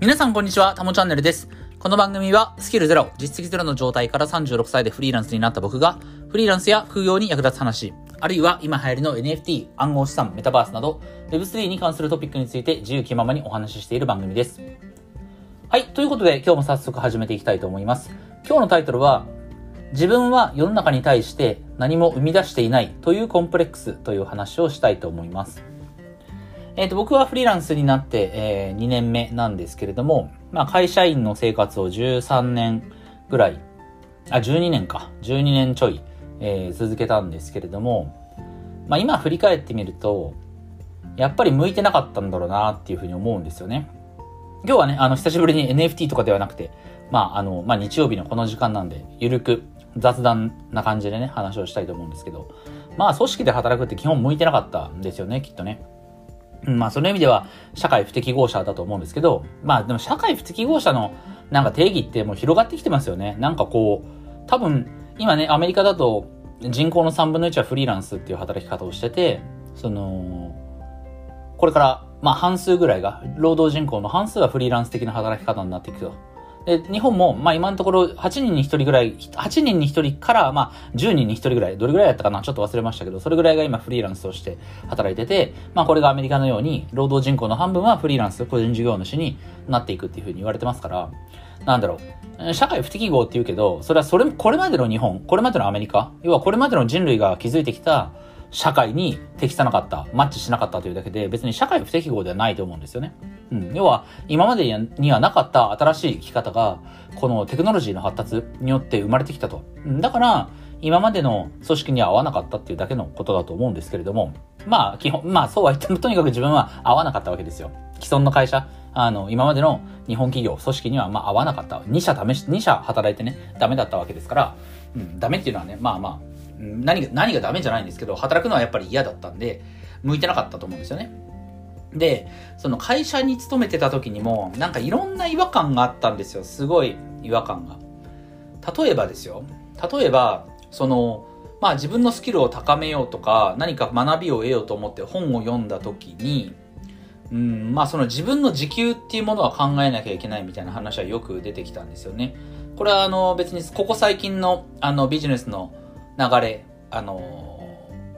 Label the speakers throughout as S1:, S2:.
S1: 皆さんこんにちは、たもチャンネルです。この番組はスキルゼロ、実績ゼロの状態から36歳でフリーランスになった僕が、フリーランスや副業に役立つ話、あるいは今流行りの NFT、暗号資産、メタバースなど、Web3 に関するトピックについて自由気ままにお話ししている番組です。はい、ということで今日も早速始めていきたいと思います。今日のタイトルは、自分は世の中に対して何も生み出していないというコンプレックスという話をしたいと思います。えっ、と、僕はフリーランスになって、えー2年目なんですけれども、まあ、会社員の生活を13年ぐらい、あ、12年か、12年ちょい、えー続けたんですけれども、まあ、今振り返ってみると、やっぱり向いてなかったんだろうなっていうふうに思うんですよね。今日はね、あの、久しぶりに NFT とかではなくて、まあ、あの、まあ、日曜日のこの時間なんで、ゆるく雑談な感じでね、話をしたいと思うんですけど、まあ、組織で働くって基本向いてなかったんですよね、きっとね。まあ、その意味では、社会不適合者だと思うんですけど、まあ、でも社会不適合者の、なんか定義ってもう広がってきてますよね。なんかこう、多分、今ね、アメリカだと、人口の3分の1はフリーランスっていう働き方をしてて、その、これから、まあ半数ぐらいが、労働人口の半数はフリーランス的な働き方になっていくと。で、日本も、まあ今のところ8人に1人ぐらい、8人に1人から、まあ10人に1人ぐらい、どれぐらいやったかなちょっと忘れましたけど、それぐらいが今フリーランスとして働いてて、まあこれがアメリカのように、労働人口の半分はフリーランス、個人事業主になっていくっていうふうに言われてますから、なんだろう。社会不適合って言うけど、それはそれ、これまでの日本、これまでのアメリカ、要はこれまでの人類が築いてきた社会に適さなかった、マッチしなかったというだけで、別に社会不適合ではないと思うんですよね。うん。要は、今までにはなかった新しい生き方が、このテクノロジーの発達によって生まれてきたと。だから、今までの組織には合わなかったっていうだけのことだと思うんですけれども、まあ、基本、まあそうは言っても、とにかく自分は合わなかったわけですよ。既存の会社、あの、今までの日本企業、組織にはまあ合わなかった。2社試し、2社働いてね、ダメだったわけですから、うん、ダメっていうのはね、まあまあ、何が、何がダメじゃないんですけど、働くのはやっぱり嫌だったんで、向いてなかったと思うんですよね。で、その会社に勤めてた時にも、なんかいろんな違和感があったんですよ。すごい違和感が。例えばですよ。例えば、その、まあ自分のスキルを高めようとか、何か学びを得ようと思って本を読んだ時に、うん、まあその自分の時給っていうものは考えなきゃいけないみたいな話はよく出てきたんですよね。これはあの別にここ最近のあのビジネスの流れ、あの、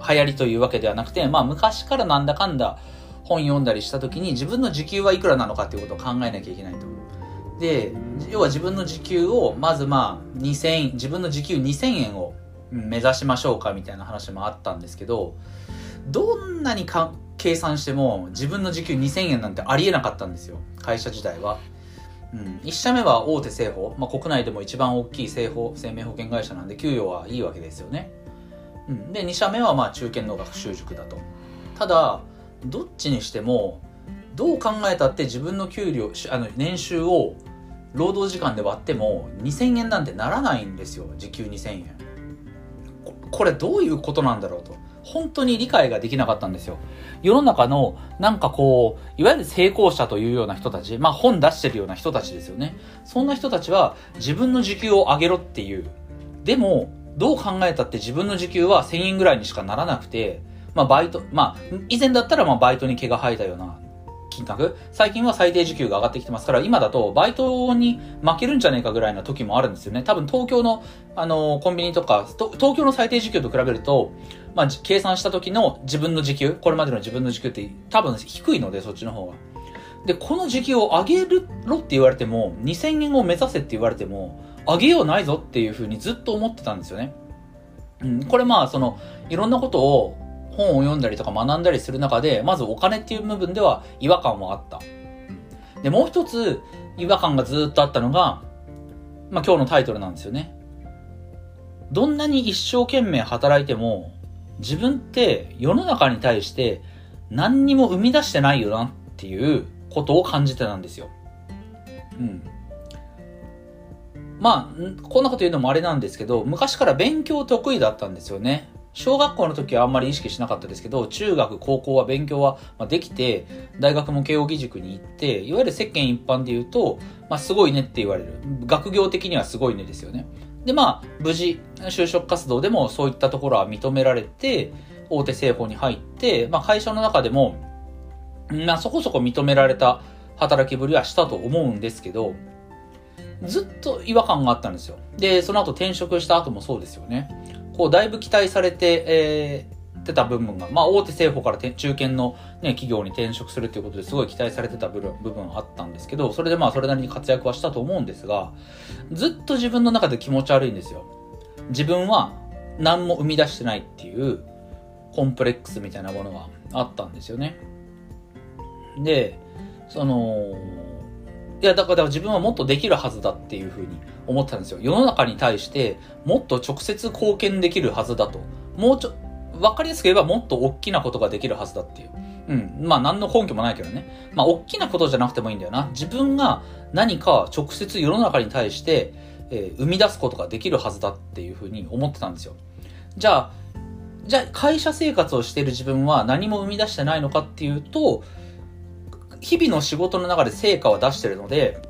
S1: 流行りというわけではなくて、まあ昔からなんだかんだ本読んだりした時に自分の時給はいくらなのかっていうことを考えなきゃいけないと。で、要は自分の時給を、まずまあ2000、自分の時給2000円を目指しましょうかみたいな話もあったんですけど、どんなにか計算しても自分の時給2000円なんてありえなかったんですよ。会社時代は。うん、1社目は大手製法、まあ、国内でも一番大きい製法生命保険会社なんで給与はいいわけですよね、うん、で2社目はまあ中堅の学習塾だと。ただどっちにしてもどう考えたって自分の給料あの年収を労働時間で割っても2000円なんてならないんですよ。時給2000円。これどういうことなんだろうと。本当に理解ができなかったんですよ。世の中のなんかこういわゆる成功者というような人たちまあ本出してるような人たちですよね。そんな人たちは自分の時給を上げろっていう。でもどう考えたって自分の時給は1000円ぐらいにしかならなくてまあバイトまあ以前だったらまあバイトに毛が生えたような金額？最近は最低時給が上がってきてますから、今だとバイトに負けるんじゃねえかぐらいな時もあるんですよね。多分東京の、あの、コンビニとか、東京の最低時給と比べると、まあ、計算した時の自分の時給、これまでの自分の時給って多分低いので、そっちの方が。で、この時給を上げるろって言われても、2000円を目指せって言われても、上げようないぞっていうふうにずっと思ってたんですよね。うん、これまあ、その、いろんなことを本を読んだりとか学んだりする中で、まずお金っていう部分では違和感はあった。で、もう一つ違和感がずっとあったのが、まあ今日のタイトルなんですよね。どんなに一生懸命働いても、自分って世の中に対して何にも生み出してないよなっていうことを感じてたんですよ。うん。まあ、こんなこと言うのもあれなんですけど、昔から勉強得意だったんですよね。小学校の時はあんまり意識しなかったですけど、中学、高校は勉強はできて、大学も慶応義塾に行って、いわゆる世間一般で言うと、まあすごいねって言われる。学業的にはすごいねですよね。で、まあ、無事、就職活動でもそういったところは認められて、大手製法に入って、まあ会社の中でも、まあそこそこ認められた働きぶりはしたと思うんですけど、ずっと違和感があったんですよ。で、その後転職した後もそうですよね。こう、だいぶ期待されて、えー、てた部分が、まあ、大手政府から中堅の、ね、企業に転職するということですごい期待されてた部分部分あったんですけど、それでまあ、それなりに活躍はしたと思うんですが、ずっと自分の中で気持ち悪いんですよ。自分は何も生み出してないっていうコンプレックスみたいなものがあったんですよね。で、その、いや、だから自分はもっとできるはずだっていうふうに思ってたんですよ。世の中に対してもっと直接貢献できるはずだと。もうちょ、わかりやすく言えばもっと大きなことができるはずだっていう。うん。まあ何の根拠もないけどね。まあ大きなことじゃなくてもいいんだよな。自分が何か直接世の中に対して、えー、生み出すことができるはずだっていうふうに思ってたんですよ。じゃあ、じゃあ会社生活をしている自分は何も生み出してないのかっていうと、日々の仕事の中で成果は出してるので、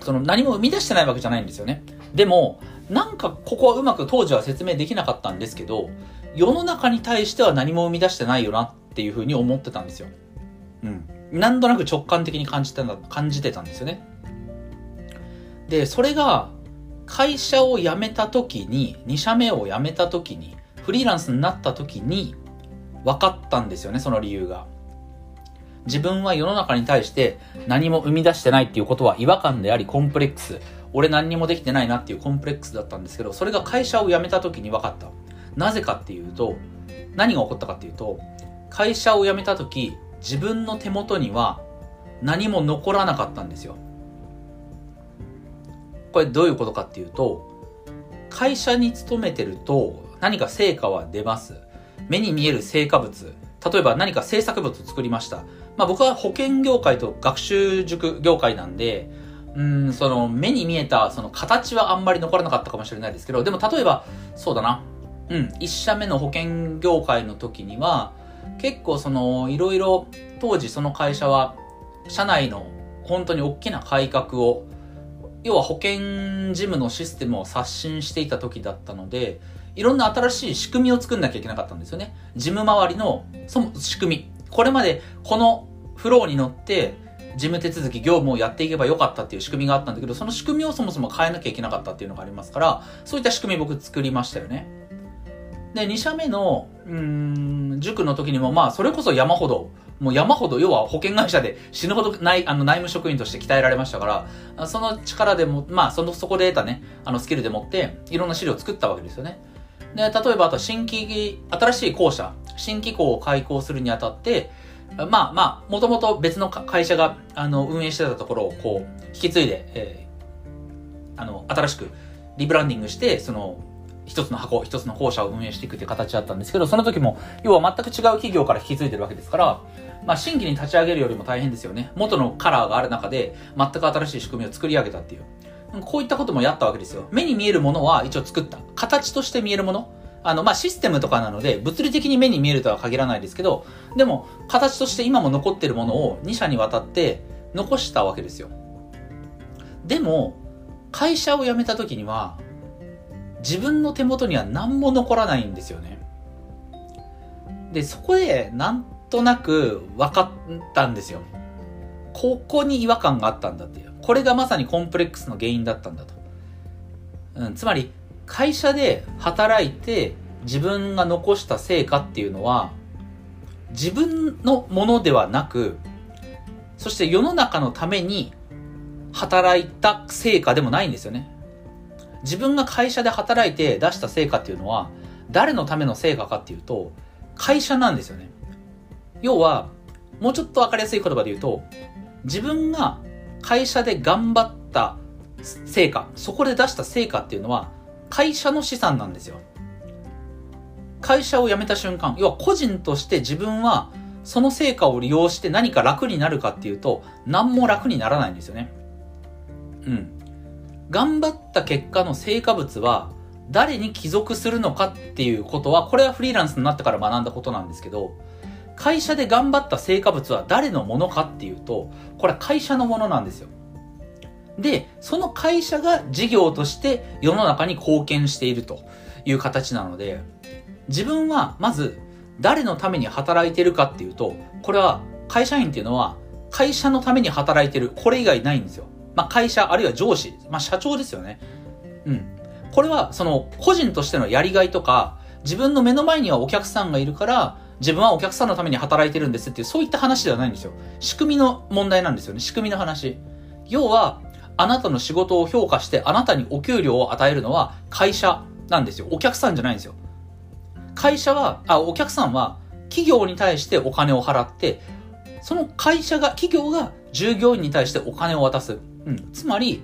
S1: その何も生み出してないわけじゃないんですよね。でも、なんかここはうまく当時は説明できなかったんですけど、世の中に対しては何も生み出してないよなっていうふうに思ってたんですよ。うん。なんとなく直感的に感じてた、感じてたんですよね。で、それが、会社を辞めた時に、2社目を辞めた時に、フリーランスになった時に、分かったんですよね、その理由が。自分は世の中に対して何も生み出してないっていうことは違和感でありコンプレックス。俺何にもできてないなっていうコンプレックスだったんですけど、それが会社を辞めた時に分かった。なぜかっていうと、何が起こったかっていうと、会社を辞めた時、自分の手元には何も残らなかったんですよ。これどういうことかっていうと、会社に勤めてると何か成果は出ます。目に見える成果物。例えば何か制作物を作りました。まあ僕は保険業界と学習塾業界なんで、うん、その目に見えたその形はあんまり残らなかったかもしれないですけど、でも例えば、そうだな。うん、一社目の保険業界の時には、結構その、いろいろ、当時その会社は、社内の本当に大きな改革を、要は保険事務のシステムを刷新していた時だったので、いろんな新しい仕組みを作んなきゃいけなかったんですよね。事務周りの、その仕組み。これまでこのフローに乗って事務手続き、業務をやっていけばよかったっていう仕組みがあったんだけど、その仕組みをそもそも変えなきゃいけなかったっていうのがありますから、そういった仕組み僕作りましたよね。で、2社目の、うん、塾の時にも、まあ、それこそ山ほど、もう山ほど、要は保険会社で死ぬほどない、あの、内務職員として鍛えられましたから、その力でも、まあ、その、そこで得たね、あの、スキルでもって、いろんな資料を作ったわけですよね。で、例えば、あと、新規、新しい校舎、新機構を開校するにあたって、まあまあ、もともと別の会社が、あの、運営してたところを、こう、引き継いで、えー、あの、新しくリブランディングして、その、一つの箱、一つの校舎を運営していくっていう形だったんですけど、その時も、要は全く違う企業から引き継いでるわけですから、まあ、新規に立ち上げるよりも大変ですよね。元のカラーがある中で、全く新しい仕組みを作り上げたっていう。こういったこともやったわけですよ。目に見えるものは一応作った。形として見えるもの。あの、まあ、システムとかなので、物理的に目に見えるとは限らないですけど、でも、形として今も残ってるものを2社にわたって残したわけですよ。でも、会社を辞めた時には、自分の手元には何も残らないんですよね。で、そこで、なんとなく分かったんですよ。ここに違和感があったんだっていう。これがまさにコンプレックスの原因だったんだと。うん、つまり、会社で働いて自分が残した成果っていうのは自分のものではなくそして世の中のために働いた成果でもないんですよね。自分が会社で働いて出した成果っていうのは誰のための成果かっていうと会社なんですよね。要はもうちょっとわかりやすい言葉で言うと自分が会社で頑張った成果そこで出した成果っていうのは会社の資産なんですよ。会社を辞めた瞬間、要は個人として自分はその成果を利用して何か楽になるかっていうと、何も楽にならないんですよね。うん。頑張った結果の成果物は誰に帰属するのかっていうことは、これはフリーランスになってから学んだことなんですけど、会社で頑張った成果物は誰のものかっていうと、これは会社のものなんですよ。で、その会社が事業として世の中に貢献しているという形なので、自分はまず誰のために働いてるかっていうと、これは会社員っていうのは会社のために働いてる。これ以外ないんですよ。まあ、会社、あるいは上司、まあ、社長ですよね。うん。これは、その、個人としてのやりがいとか、自分の目の前にはお客さんがいるから、自分はお客さんのために働いてるんですっていう、そういった話ではないんですよ。仕組みの問題なんですよね。仕組みの話。要は、あなたの仕事を評価してあなたにお給料を与えるのは会社なんですよ。お客さんじゃないんですよ。会社は、あ、お客さんは企業に対してお金を払って、その会社が、企業が従業員に対してお金を渡す。うん。つまり、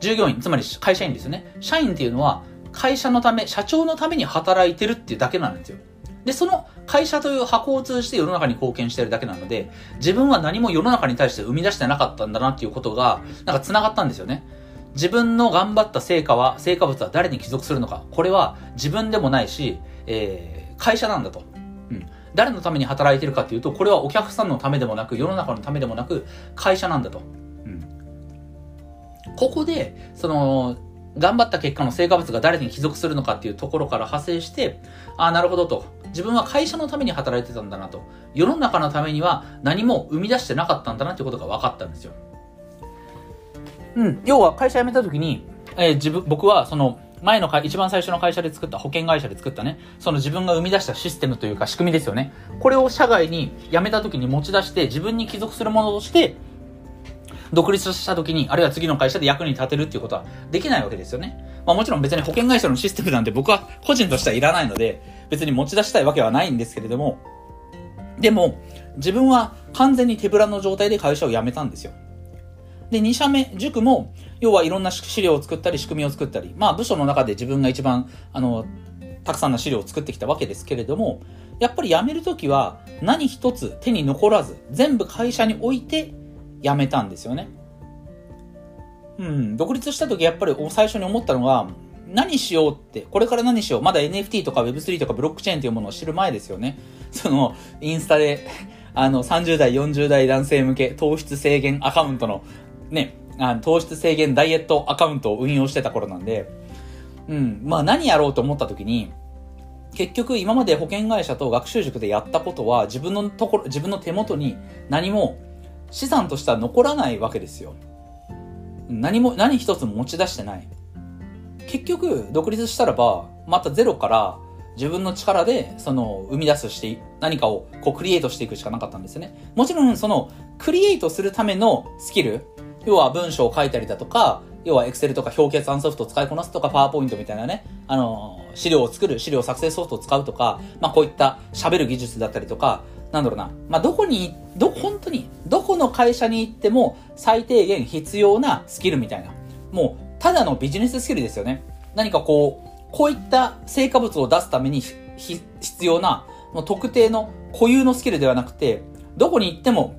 S1: 従業員、つまり会社員ですよね。社員っていうのは会社のため、社長のために働いてるっていうだけなんですよ。で、その会社という箱を通じて世の中に貢献しているだけなので、自分は何も世の中に対して生み出してなかったんだなっていうことが、なんか繋がったんですよね。自分の頑張った成果は、成果物は誰に帰属するのか。これは自分でもないし、えー、会社なんだと。うん。誰のために働いてるかっていうと、これはお客さんのためでもなく、世の中のためでもなく、会社なんだと。うん。ここで、その、頑張った結果の成果物が誰に帰属するのかっていうところから派生して、ああ、なるほどと。自分は会社のために働いてたんだなと。世の中のためには何も生み出してなかったんだなっていうことが分かったんですよ。うん。要は会社辞めた時に、えー、自分、僕はその、前の会、一番最初の会社で作った、保険会社で作ったね、その自分が生み出したシステムというか仕組みですよね。これを社外に辞めた時に持ち出して、自分に帰属するものとして、独立した時に、あるいは次の会社で役に立てるっていうことはできないわけですよね。まあもちろん別に保険会社のシステムなんて僕は個人としてはいらないので、別に持ち出したいわけはないんですけれども、でも、自分は完全に手ぶらの状態で会社を辞めたんですよ。で、2社目、塾も、要はいろんな資料を作ったり、仕組みを作ったり、まあ部署の中で自分が一番、あの、たくさんの資料を作ってきたわけですけれども、やっぱり辞めるときは何一つ手に残らず、全部会社に置いて辞めたんですよね。うん、独立した時やっぱり最初に思ったのが、何しようって、これから何しよう。まだ NFT とか Web3 とかブロックチェーンというものを知る前ですよね。その、インスタで、あの、30代、40代男性向け糖質制限アカウントの、ね、あの糖質制限ダイエットアカウントを運用してた頃なんで、うん、まあ何やろうと思った時に、結局今まで保険会社と学習塾でやったことは自分のところ、自分の手元に何も資産としては残らないわけですよ。何も、何一つ持ち出してない。結局、独立したらば、またゼロから自分の力で、その、生み出すして、何かを、こう、クリエイトしていくしかなかったんですよね。もちろん、その、クリエイトするためのスキル、要は文章を書いたりだとか、要は Excel とか表決案ソフトを使いこなすとか、パワーポイントみたいなね、あの、資料を作る、資料作成ソフトを使うとか、まあこういった喋る技術だったりとか、なんだろうな、まあ、どこに、ど、本当に、どこの会社に行っても最低限必要なスキルみたいな。もう、ただのビジネススキルですよね。何かこう、こういった成果物を出すために必要な、もう特定の固有のスキルではなくて、どこに行っても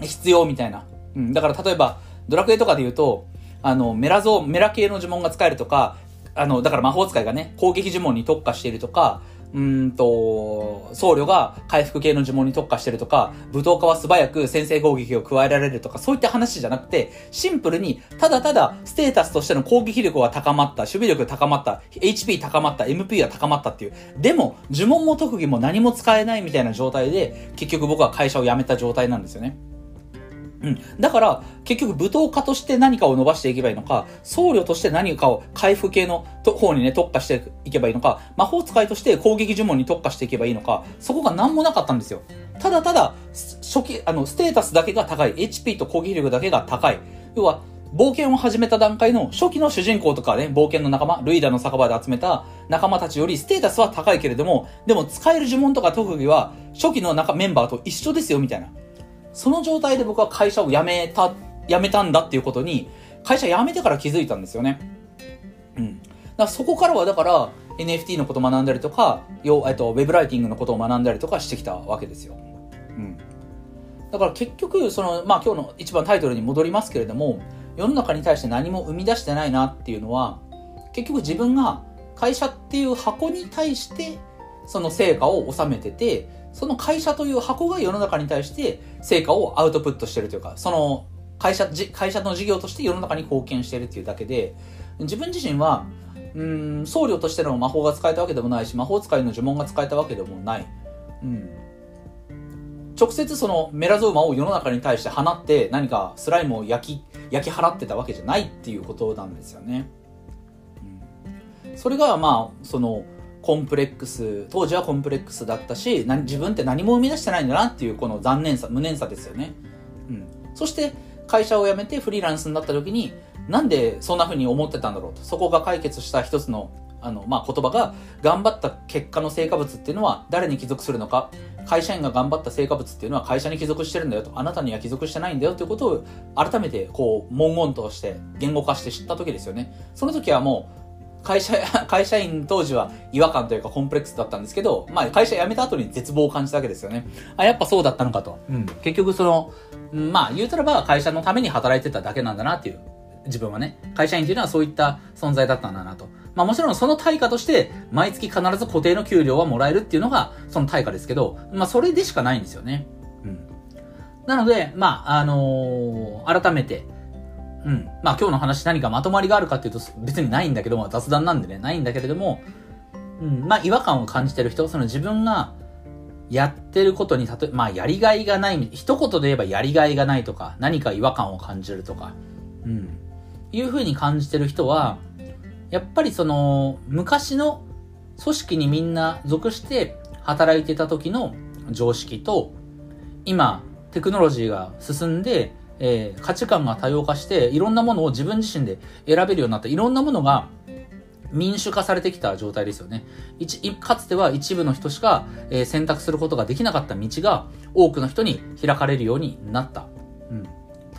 S1: 必要みたいな。うん。だから例えば、ドラクエとかで言うと、あの、メラゾ、メラ系の呪文が使えるとか、あの、だから魔法使いがね、攻撃呪文に特化しているとか、うんと、僧侶が回復系の呪文に特化してるとか、武闘家は素早く先制攻撃を加えられるとか、そういった話じゃなくて、シンプルに、ただただ、ステータスとしての攻撃力は高まった、守備力高まった、HP 高まった、MP は高まったっていう。でも、呪文も特技も何も使えないみたいな状態で、結局僕は会社を辞めた状態なんですよね。うん。だから、結局舞踏家として何かを伸ばしていけばいいのか、僧侶として何かを回復系の方にね、特化していけばいいのか、魔法使いとして攻撃呪文に特化していけばいいのか、そこが何もなかったんですよ。ただただ、初期、あの、ステータスだけが高い、HP と攻撃力だけが高い。要は、冒険を始めた段階の初期の主人公とかね、冒険の仲間、ルイダの酒場で集めた仲間たちよりステータスは高いけれども、でも使える呪文とか特技は初期の中メンバーと一緒ですよ、みたいな。その状態で僕は会社を辞めた、辞めたんだっていうことに、会社辞めてから気づいたんですよね。うん。だからそこからはだから、NFT のことを学んだりとか、よえっと、ウェブライティングのことを学んだりとかしてきたわけですよ。うん。だから結局、その、まあ今日の一番タイトルに戻りますけれども、世の中に対して何も生み出してないなっていうのは、結局自分が会社っていう箱に対して、その成果を収めてて、その会社という箱が世の中に対して成果をアウトプットしてるというか、その会社、会社の事業として世の中に貢献してるっていうだけで、自分自身は、うん、僧侶としての魔法が使えたわけでもないし、魔法使いの呪文が使えたわけでもない。うん。直直接そのメラゾーマを世の中に対して放って何かスライムを焼き、焼き払ってたわけじゃないっていうことなんですよね。うん、それがまあ、その、コンプレックス、当時はコンプレックスだったし、自分って何も生み出してないんだなっていうこの残念さ、無念さですよね。うん。そして、会社を辞めてフリーランスになった時に、なんでそんな風に思ってたんだろうと。そこが解決した一つの、あの、まあ、言葉が、頑張った結果の成果物っていうのは誰に帰属するのか。会社員が頑張った成果物っていうのは会社に帰属してるんだよと。あなたには帰属してないんだよということを改めてこう文言として言語化して知った時ですよね。その時はもう会社、会社員当時は違和感というかコンプレックスだったんですけど、まあ会社辞めた後に絶望を感じたわけですよね。あ、やっぱそうだったのかと。うん。結局その、まあ言うたらば会社のために働いてただけなんだなっていう。自分はね、会社員っていうのはそういった存在だったんだなと。まあもちろんその対価として、毎月必ず固定の給料はもらえるっていうのが、その対価ですけど、まあそれでしかないんですよね。うん。なので、まあ、あのー、改めて、うん。まあ今日の話何かまとまりがあるかっていうと別にないんだけども、雑談なんでね、ないんだけれども、うん、まあ違和感を感じてる人、その自分がやってることに、たとえ、まあやりがいがない、一言で言えばやりがいがないとか、何か違和感を感じるとか、うん。いうふうに感じてる人は、やっぱりその、昔の組織にみんな属して働いてた時の常識と、今、テクノロジーが進んで、えー、価値観が多様化して、いろんなものを自分自身で選べるようになった、いろんなものが民主化されてきた状態ですよね。かつては一部の人しか、えー、選択することができなかった道が多くの人に開かれるようになった。うん。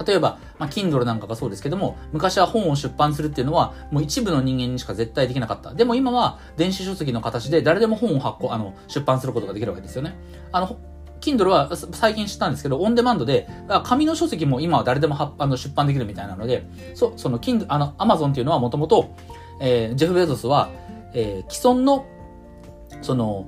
S1: 例えば、まあ、Kindle なんかがそうですけども、昔は本を出版するっていうのは、もう一部の人間にしか絶対できなかった。でも今は、電子書籍の形で誰でも本を発行、あの、出版することができるわけですよね。あの、Kindle は最近知ったんですけど、オンデマンドで、紙の書籍も今は誰でもあの出版できるみたいなので、そ、その Kindle、あの、Amazon っていうのはもともと、えー、ジェフ・ベゾスは、えー、既存の、その、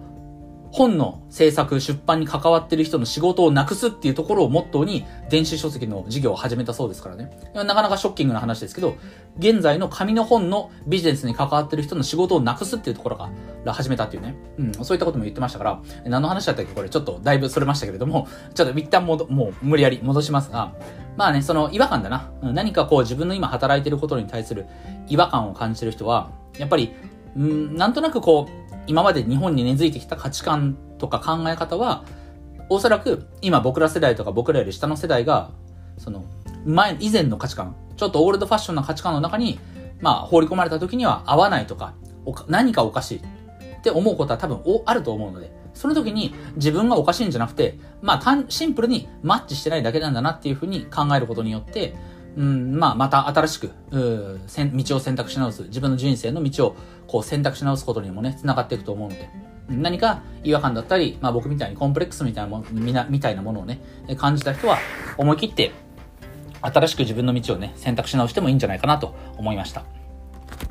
S1: 本の制作、出版に関わってる人の仕事をなくすっていうところをモットーに電子書籍の事業を始めたそうですからね。なかなかショッキングな話ですけど、現在の紙の本のビジネスに関わってる人の仕事をなくすっていうところから始めたっていうね。うん、そういったことも言ってましたから、何の話だったっけ？これちょっとだいぶそれましたけれども、ちょっと一旦ももう無理やり戻しますが、まあね、その違和感だな。何かこう自分の今働いてることに対する違和感を感じてる人は、やっぱり、うん、なんとなくこう、今まで日本に根付いてきた価値観とか考え方は、おそらく今僕ら世代とか僕らより下の世代が、その、前、以前の価値観、ちょっとオールドファッションな価値観の中に、まあ、放り込まれた時には合わないとか、何かおかしいって思うことは多分おあると思うので、その時に自分がおかしいんじゃなくて、まあ、シンプルにマッチしてないだけなんだなっていうふうに考えることによって、うん、まあ、また新しく、うん道を選択し直す、自分の人生の道をこう選択し直すことにもね、繋がっていくと思うので、何か違和感だったり、まあ僕みたいにコンプレックスみたいなもみなみたいなものをね、感じた人は思い切って新しく自分の道をね、選択し直してもいいんじゃないかなと思いました。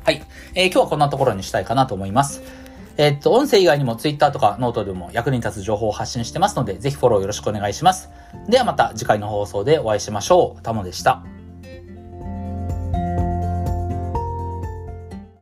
S1: はい。えー、今日はこんなところにしたいかなと思います。えー、っと、音声以外にも Twitter とかノートでも役に立つ情報を発信してますので、ぜひフォローよろしくお願いします。ではまた次回の放送でお会いしましょう。タモでした。